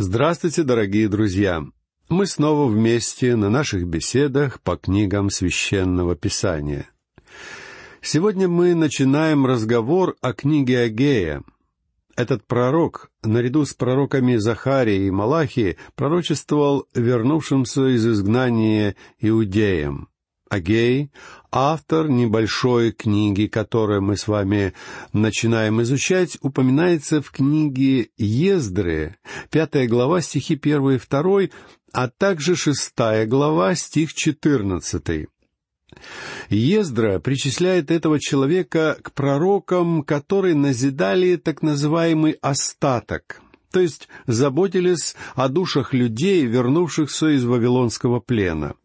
Здравствуйте, дорогие друзья! Мы снова вместе на наших беседах по книгам священного писания. Сегодня мы начинаем разговор о книге Агея. Этот пророк, наряду с пророками Захарией и Малахи, пророчествовал вернувшимся из изгнания иудеям. Агей — автор небольшой книги, которую мы с вами начинаем изучать, упоминается в книге Ездры, пятая глава, стихи первый и второй, а также шестая глава, стих четырнадцатый. Ездра причисляет этого человека к пророкам, которые назидали так называемый остаток, то есть заботились о душах людей, вернувшихся из вавилонского плена —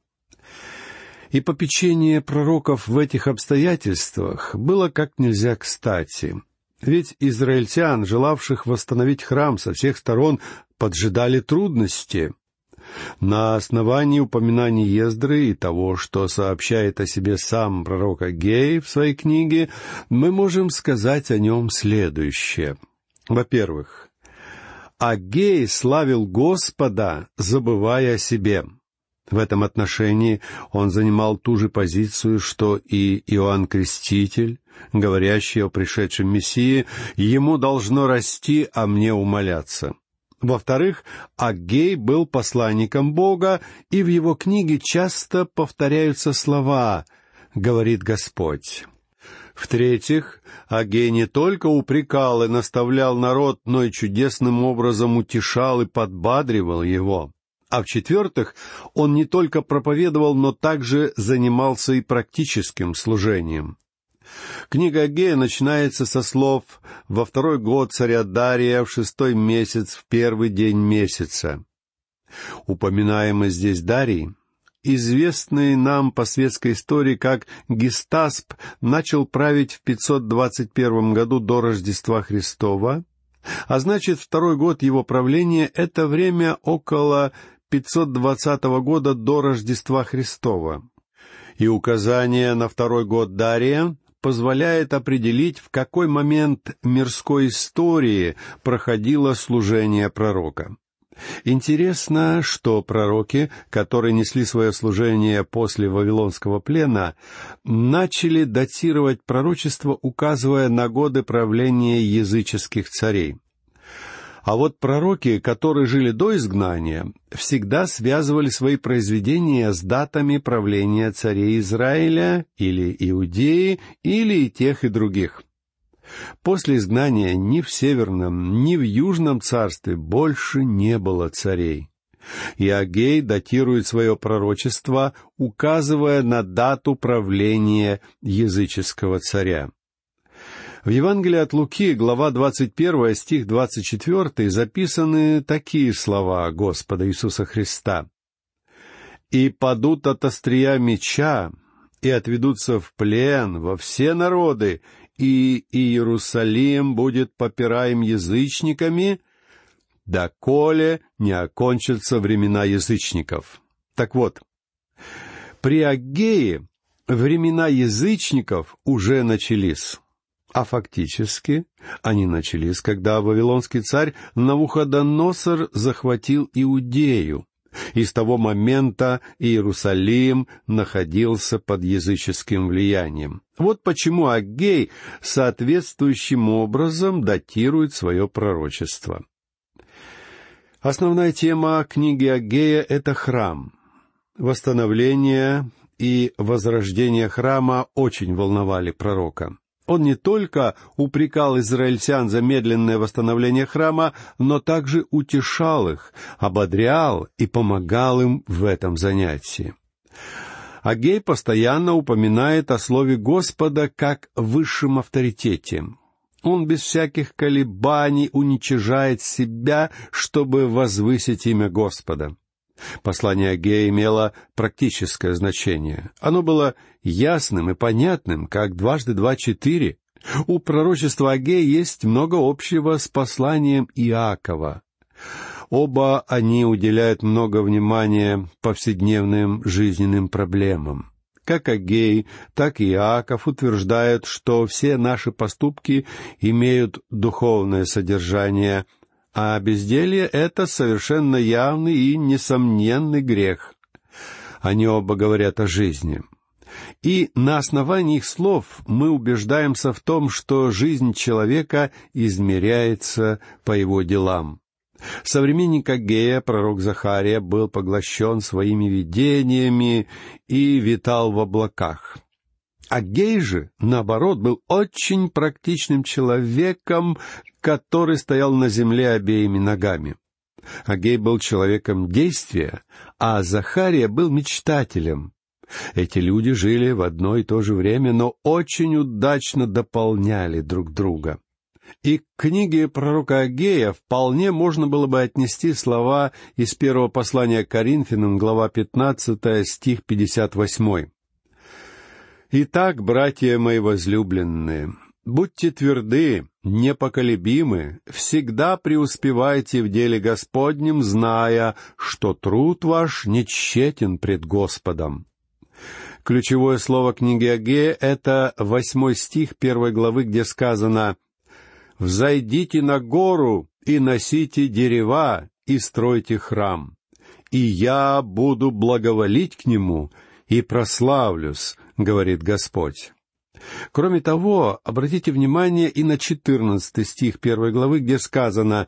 и попечение пророков в этих обстоятельствах было как нельзя кстати. Ведь израильтян, желавших восстановить храм со всех сторон, поджидали трудности. На основании упоминаний Ездры и того, что сообщает о себе сам пророк Агей в своей книге, мы можем сказать о нем следующее. Во-первых, Агей славил Господа, забывая о себе — в этом отношении он занимал ту же позицию, что и Иоанн Креститель, говорящий о пришедшем Мессии, ему должно расти, а мне умоляться. Во-вторых, Аггей был посланником Бога, и в его книге часто повторяются слова «говорит Господь». В-третьих, Агей не только упрекал и наставлял народ, но и чудесным образом утешал и подбадривал его. А в-четвертых, он не только проповедовал, но также занимался и практическим служением. Книга Агея начинается со слов «Во второй год царя Дария, в шестой месяц, в первый день месяца». Упоминаемый здесь Дарий, известный нам по светской истории как Гестасп, начал править в 521 году до Рождества Христова, а значит, второй год его правления — это время около 520 года до Рождества Христова. И указание на второй год Дария позволяет определить, в какой момент мирской истории проходило служение пророка. Интересно, что пророки, которые несли свое служение после Вавилонского плена, начали датировать пророчество, указывая на годы правления языческих царей. А вот пророки, которые жили до изгнания, всегда связывали свои произведения с датами правления царей Израиля или Иудеи, или и тех, и других. После изгнания ни в Северном, ни в Южном царстве больше не было царей. И Агей датирует свое пророчество, указывая на дату правления языческого царя. В Евангелии от Луки, глава 21, стих 24, записаны такие слова Господа Иисуса Христа. «И падут от острия меча, и отведутся в плен во все народы, и Иерусалим будет попираем язычниками, доколе не окончатся времена язычников». Так вот, при Агее времена язычников уже начались. А фактически они начались, когда вавилонский царь Навуходоносор захватил Иудею, и с того момента Иерусалим находился под языческим влиянием. Вот почему Аггей соответствующим образом датирует свое пророчество. Основная тема книги Аггея — это храм. Восстановление и возрождение храма очень волновали пророка. Он не только упрекал израильтян за медленное восстановление храма, но также утешал их, ободрял и помогал им в этом занятии. Агей постоянно упоминает о слове Господа как высшем авторитете. Он без всяких колебаний уничижает себя, чтобы возвысить имя Господа. Послание Агея имело практическое значение. Оно было ясным и понятным, как дважды два четыре. У пророчества Агея есть много общего с посланием Иакова. Оба они уделяют много внимания повседневным жизненным проблемам. Как Агей, так и Иаков утверждают, что все наши поступки имеют духовное содержание, а безделье — это совершенно явный и несомненный грех. Они оба говорят о жизни. И на основании их слов мы убеждаемся в том, что жизнь человека измеряется по его делам. Современник Агея, пророк Захария, был поглощен своими видениями и витал в облаках. Агей же, наоборот, был очень практичным человеком, который стоял на земле обеими ногами. Агей был человеком действия, а Захария был мечтателем. Эти люди жили в одно и то же время, но очень удачно дополняли друг друга. И к книге пророка Агея вполне можно было бы отнести слова из первого послания Коринфянам, глава 15, стих 58. «Итак, братья мои возлюбленные, будьте тверды, непоколебимы, всегда преуспевайте в деле Господнем, зная, что труд ваш не тщетен пред Господом». Ключевое слово книги Агея — это восьмой стих первой главы, где сказано «Взойдите на гору и носите дерева и стройте храм, и я буду благоволить к нему и прославлюсь, — говорит Господь. Кроме того, обратите внимание и на четырнадцатый стих первой главы, где сказано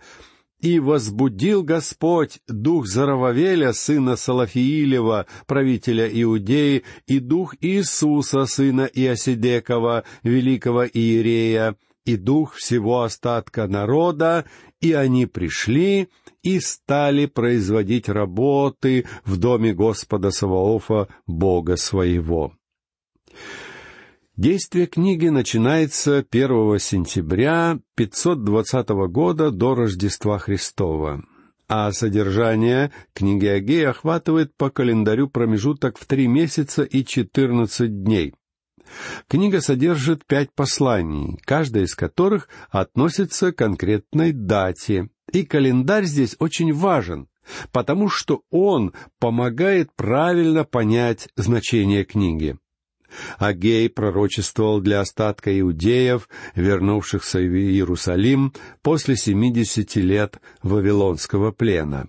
«И возбудил Господь дух Зарававеля, сына Салафиилева, правителя Иудеи, и дух Иисуса, сына Иосидекова, великого Иерея, и дух всего остатка народа, и они пришли и стали производить работы в доме Господа Саваофа, Бога своего. Действие книги начинается 1 сентября 520 года до Рождества Христова, а содержание книги Агея охватывает по календарю промежуток в три месяца и четырнадцать дней. Книга содержит пять посланий, каждое из которых относится к конкретной дате, и календарь здесь очень важен, потому что он помогает правильно понять значение книги. Агей пророчествовал для остатка иудеев, вернувшихся в Иерусалим после семидесяти лет Вавилонского плена.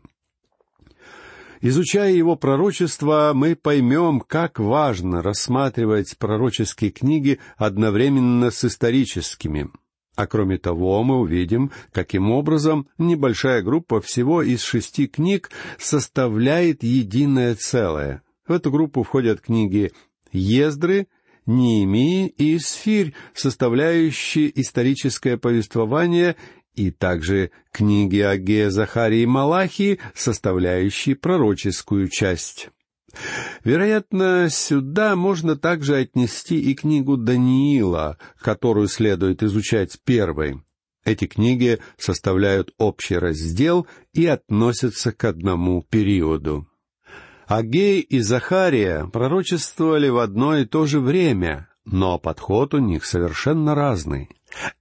Изучая его пророчество, мы поймем, как важно рассматривать пророческие книги одновременно с историческими. А кроме того, мы увидим, каким образом небольшая группа всего из шести книг составляет единое целое. В эту группу входят книги Ездры, Неемии и Сфирь, составляющие историческое повествование, и также книги Агея, Захарии и Малахии, составляющие пророческую часть. Вероятно, сюда можно также отнести и книгу Даниила, которую следует изучать первой. Эти книги составляют общий раздел и относятся к одному периоду. Агей и Захария пророчествовали в одно и то же время, но подход у них совершенно разный.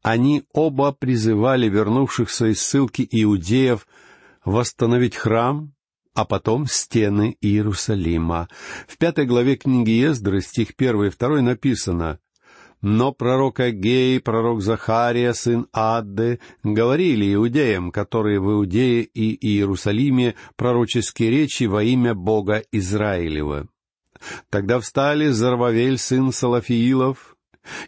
Они оба призывали вернувшихся из ссылки иудеев восстановить храм, а потом стены Иерусалима. В пятой главе книги Ездры, стих первый и второй написано но пророк Агей, пророк Захария, сын Адды, говорили иудеям, которые в Иудее и Иерусалиме пророческие речи во имя Бога Израилева. Тогда встали Зарвавель, сын Салафиилов,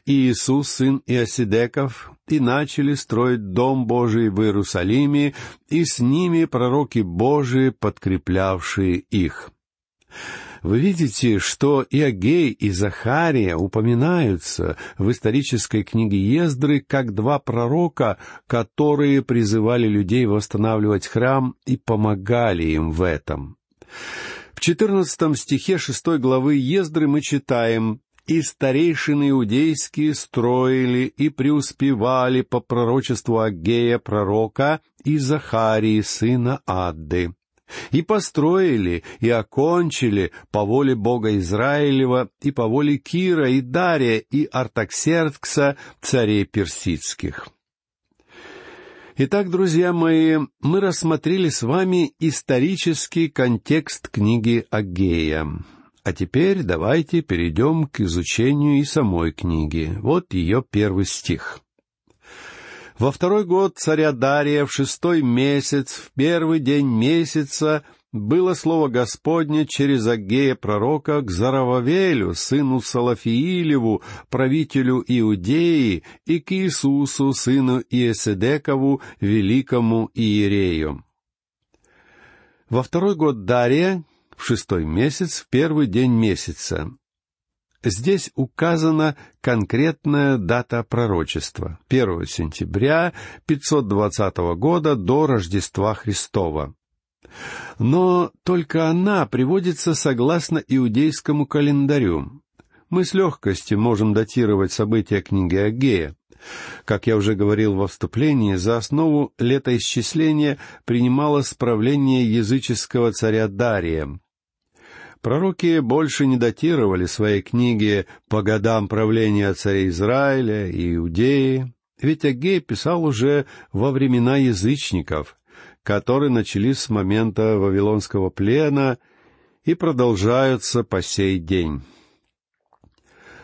и Иисус, сын Иосидеков, и начали строить Дом Божий в Иерусалиме, и с ними пророки Божии, подкреплявшие их. Вы видите, что и Агей, и Захария упоминаются в исторической книге Ездры как два пророка, которые призывали людей восстанавливать храм и помогали им в этом. В четырнадцатом стихе шестой главы Ездры мы читаем «И старейшины иудейские строили и преуспевали по пророчеству Агея пророка и Захарии, сына Адды» и построили, и окончили по воле Бога Израилева и по воле Кира и Дария и Артаксеркса, царей персидских. Итак, друзья мои, мы рассмотрели с вами исторический контекст книги Агея. А теперь давайте перейдем к изучению и самой книги. Вот ее первый стих. Во второй год царя Дария, в шестой месяц, в первый день месяца, было слово Господне через Агея пророка к Зарававелю, сыну Салафиилеву, правителю Иудеи, и к Иисусу, сыну Иеседекову, великому Иерею. Во второй год Дария, в шестой месяц, в первый день месяца. Здесь указана конкретная дата пророчества — 1 сентября 520 года до Рождества Христова. Но только она приводится согласно иудейскому календарю. Мы с легкостью можем датировать события книги Агея. Как я уже говорил во вступлении, за основу летоисчисления принимало справление языческого царя Дария. Пророки больше не датировали свои книги по годам правления царя Израиля и Иудеи, ведь Агей писал уже во времена язычников, которые начались с момента Вавилонского плена и продолжаются по сей день.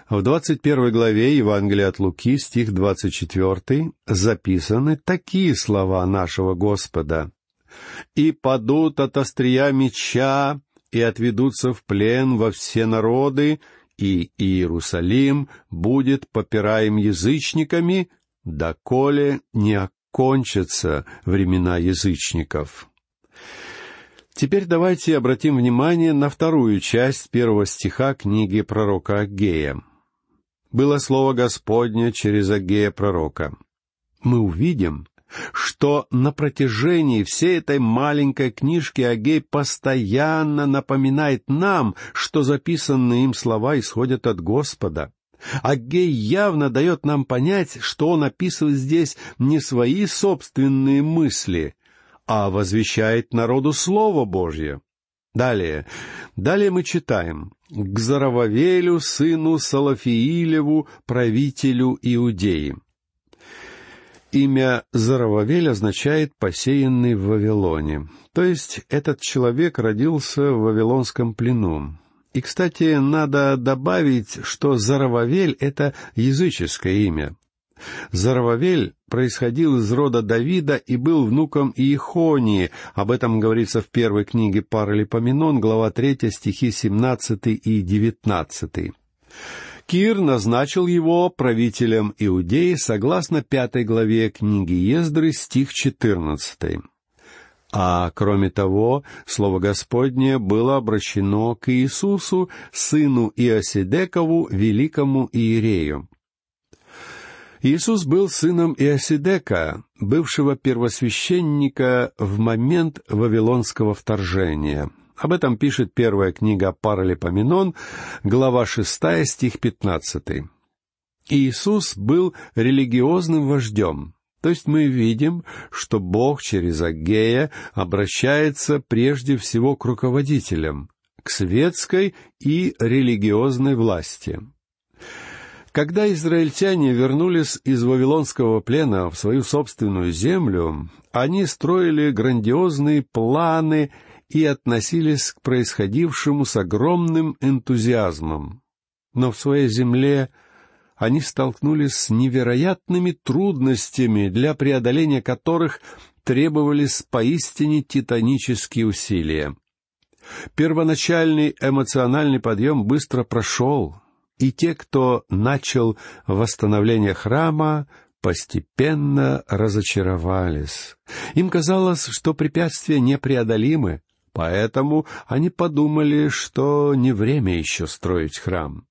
В двадцать первой главе Евангелия от Луки, стих двадцать четвертый, записаны такие слова нашего Господа. «И падут от острия меча, и отведутся в плен во все народы, и Иерусалим будет попираем язычниками, доколе не кончатся времена язычников. Теперь давайте обратим внимание на вторую часть первого стиха книги пророка Агея. «Было слово Господне через Агея пророка». Мы увидим, что на протяжении всей этой маленькой книжки Агей постоянно напоминает нам, что записанные им слова исходят от Господа. Аггей явно дает нам понять, что он описывает здесь не свои собственные мысли, а возвещает народу Слово Божье. Далее. Далее мы читаем. «К Зарававелю, сыну Салафиилеву, правителю Иудеи». Имя Зарававель означает «посеянный в Вавилоне». То есть этот человек родился в Вавилонском плену. И, кстати, надо добавить, что Зарававель — это языческое имя. Зарававель происходил из рода Давида и был внуком Иехонии. Об этом говорится в первой книге Паралипоменон, глава 3, стихи 17 и 19. Кир назначил его правителем Иудеи согласно пятой главе книги Ездры, стих 14. А кроме того, Слово Господне было обращено к Иисусу, сыну Иосидекову, великому Иерею. Иисус был сыном Иосидека, бывшего первосвященника в момент Вавилонского вторжения. Об этом пишет первая книга Паралипоменон, глава шестая, стих пятнадцатый. Иисус был религиозным вождем, то есть мы видим, что Бог через Агея обращается прежде всего к руководителям, к светской и религиозной власти. Когда израильтяне вернулись из Вавилонского плена в свою собственную землю, они строили грандиозные планы и относились к происходившему с огромным энтузиазмом. Но в своей земле они столкнулись с невероятными трудностями, для преодоления которых требовались поистине титанические усилия. Первоначальный эмоциональный подъем быстро прошел, и те, кто начал восстановление храма, постепенно разочаровались. Им казалось, что препятствия непреодолимы, поэтому они подумали, что не время еще строить храм.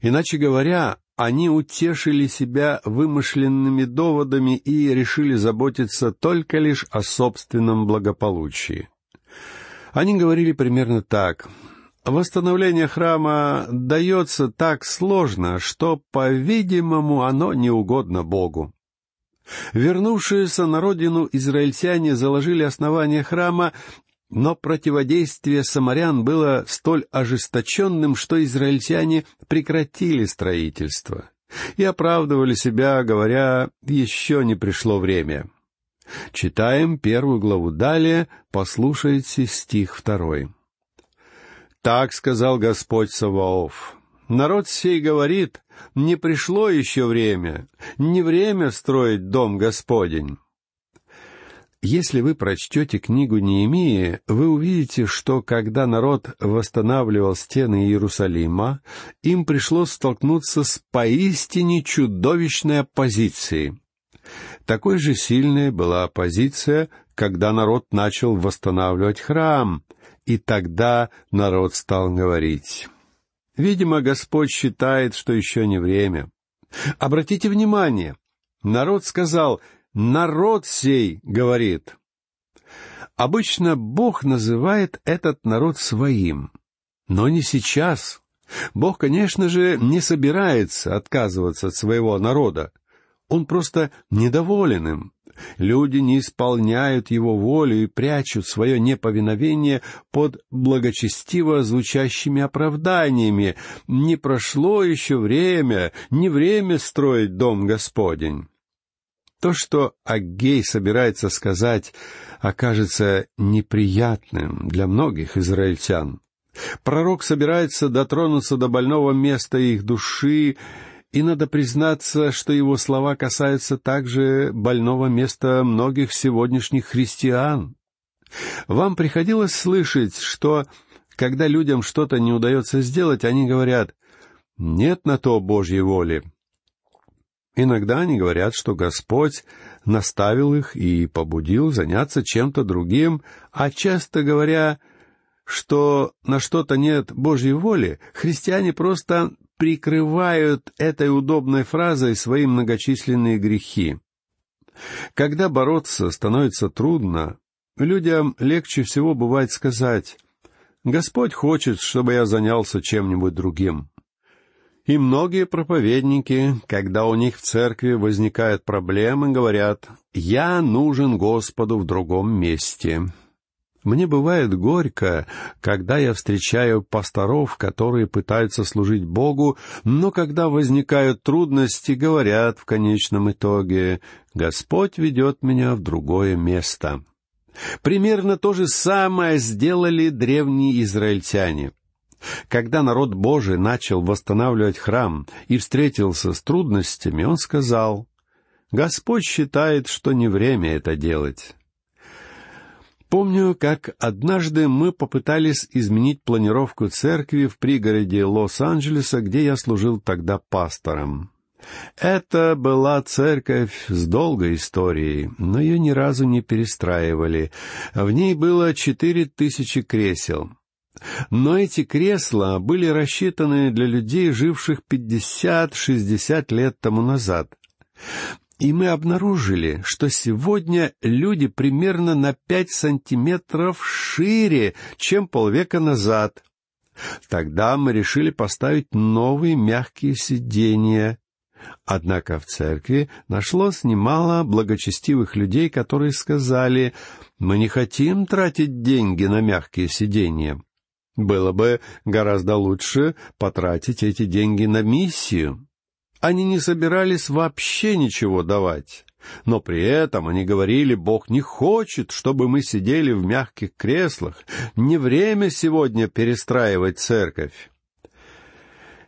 Иначе говоря, они утешили себя вымышленными доводами и решили заботиться только лишь о собственном благополучии. Они говорили примерно так. Восстановление храма дается так сложно, что, по-видимому, оно не угодно Богу. Вернувшиеся на родину израильтяне заложили основание храма но противодействие самарян было столь ожесточенным, что израильтяне прекратили строительство и оправдывали себя, говоря, еще не пришло время. Читаем первую главу далее, послушайте стих второй. «Так сказал Господь Саваоф, Народ сей говорит, не пришло еще время, не время строить дом Господень. Если вы прочтете книгу Неемии, вы увидите, что когда народ восстанавливал стены Иерусалима, им пришлось столкнуться с поистине чудовищной оппозицией. Такой же сильной была оппозиция, когда народ начал восстанавливать храм, и тогда народ стал говорить. Видимо, Господь считает, что еще не время. Обратите внимание, народ сказал — народ сей говорит. Обычно Бог называет этот народ своим, но не сейчас. Бог, конечно же, не собирается отказываться от своего народа. Он просто недоволен им. Люди не исполняют его волю и прячут свое неповиновение под благочестиво звучащими оправданиями. Не прошло еще время, не время строить дом Господень. То, что Аггей собирается сказать, окажется неприятным для многих израильтян. Пророк собирается дотронуться до больного места их души, и надо признаться, что его слова касаются также больного места многих сегодняшних христиан. Вам приходилось слышать, что когда людям что-то не удается сделать, они говорят «нет на то Божьей воли», Иногда они говорят, что Господь наставил их и побудил заняться чем-то другим, а часто говоря, что на что-то нет Божьей воли, христиане просто прикрывают этой удобной фразой свои многочисленные грехи. Когда бороться становится трудно, людям легче всего бывает сказать «Господь хочет, чтобы я занялся чем-нибудь другим». И многие проповедники, когда у них в церкви возникают проблемы, говорят «Я нужен Господу в другом месте». Мне бывает горько, когда я встречаю пасторов, которые пытаются служить Богу, но когда возникают трудности, говорят в конечном итоге «Господь ведет меня в другое место». Примерно то же самое сделали древние израильтяне — когда народ Божий начал восстанавливать храм и встретился с трудностями, он сказал, «Господь считает, что не время это делать». Помню, как однажды мы попытались изменить планировку церкви в пригороде Лос-Анджелеса, где я служил тогда пастором. Это была церковь с долгой историей, но ее ни разу не перестраивали. В ней было четыре тысячи кресел. Но эти кресла были рассчитаны для людей, живших пятьдесят-шестьдесят лет тому назад. И мы обнаружили, что сегодня люди примерно на пять сантиметров шире, чем полвека назад. Тогда мы решили поставить новые мягкие сиденья. Однако в церкви нашлось немало благочестивых людей, которые сказали, «Мы не хотим тратить деньги на мягкие сиденья. Было бы гораздо лучше потратить эти деньги на миссию. Они не собирались вообще ничего давать. Но при этом они говорили, Бог не хочет, чтобы мы сидели в мягких креслах. Не время сегодня перестраивать церковь.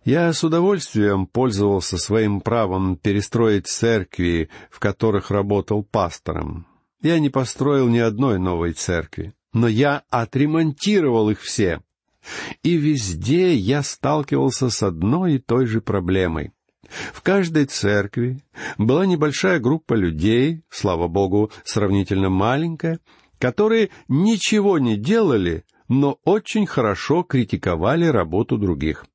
Я с удовольствием пользовался своим правом перестроить церкви, в которых работал пастором. Я не построил ни одной новой церкви, но я отремонтировал их все. И везде я сталкивался с одной и той же проблемой. В каждой церкви была небольшая группа людей, слава богу, сравнительно маленькая, которые ничего не делали, но очень хорошо критиковали работу других.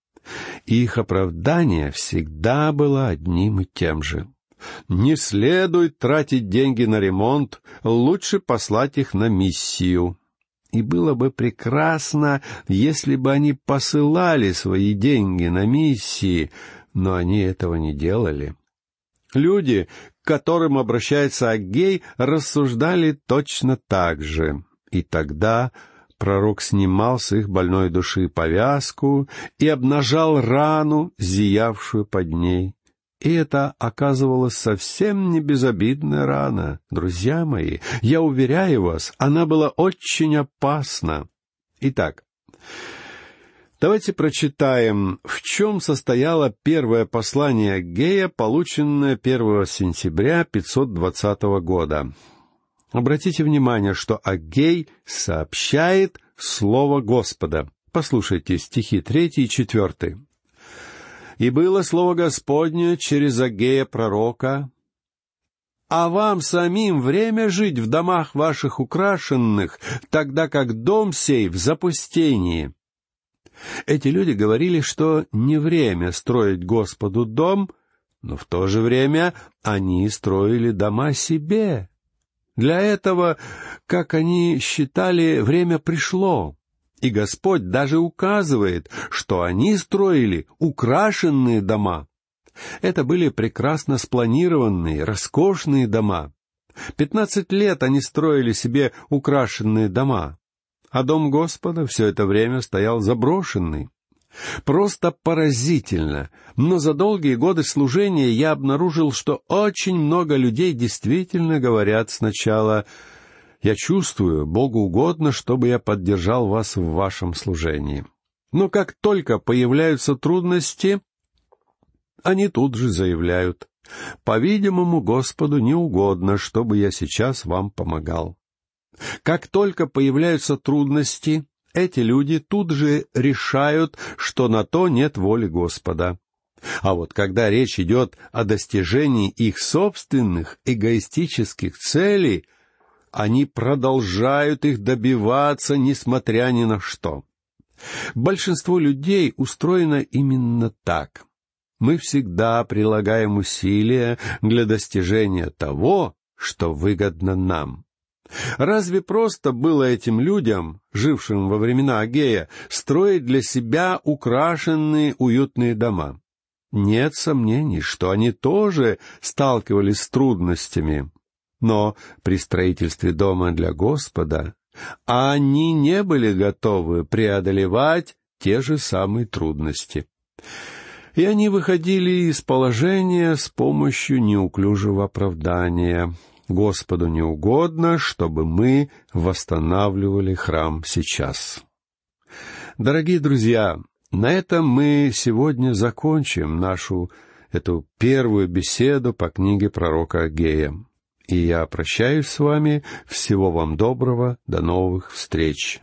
их оправдание всегда было одним и тем же. Не следует тратить деньги на ремонт, лучше послать их на миссию. И было бы прекрасно, если бы они посылали свои деньги на миссии, но они этого не делали. Люди, к которым обращается Аггей, рассуждали точно так же. И тогда пророк снимал с их больной души повязку и обнажал рану, зиявшую под ней. И это оказывалось совсем не безобидная рана. Друзья мои, я уверяю вас, она была очень опасна. Итак, Давайте прочитаем, в чем состояло первое послание Гея, полученное 1 сентября 520 года. Обратите внимание, что Агей сообщает Слово Господа. Послушайте стихи третий и четвертый. «И было Слово Господне через Агея пророка, а вам самим время жить в домах ваших украшенных, тогда как дом сей в запустении». Эти люди говорили, что не время строить Господу дом, но в то же время они строили дома себе. Для этого, как они считали, время пришло. И Господь даже указывает, что они строили украшенные дома. Это были прекрасно спланированные, роскошные дома. Пятнадцать лет они строили себе украшенные дома а дом Господа все это время стоял заброшенный. Просто поразительно, но за долгие годы служения я обнаружил, что очень много людей действительно говорят сначала «Я чувствую, Богу угодно, чтобы я поддержал вас в вашем служении». Но как только появляются трудности, они тут же заявляют «По-видимому, Господу не угодно, чтобы я сейчас вам помогал». Как только появляются трудности, эти люди тут же решают, что на то нет воли Господа. А вот когда речь идет о достижении их собственных эгоистических целей, они продолжают их добиваться, несмотря ни на что. Большинство людей устроено именно так. Мы всегда прилагаем усилия для достижения того, что выгодно нам. Разве просто было этим людям, жившим во времена Агея, строить для себя украшенные уютные дома? Нет сомнений, что они тоже сталкивались с трудностями. Но при строительстве дома для Господа они не были готовы преодолевать те же самые трудности. И они выходили из положения с помощью неуклюжего оправдания, Господу не угодно, чтобы мы восстанавливали храм сейчас. Дорогие друзья, на этом мы сегодня закончим нашу эту первую беседу по книге пророка Агея. И я прощаюсь с вами. Всего вам доброго. До новых встреч.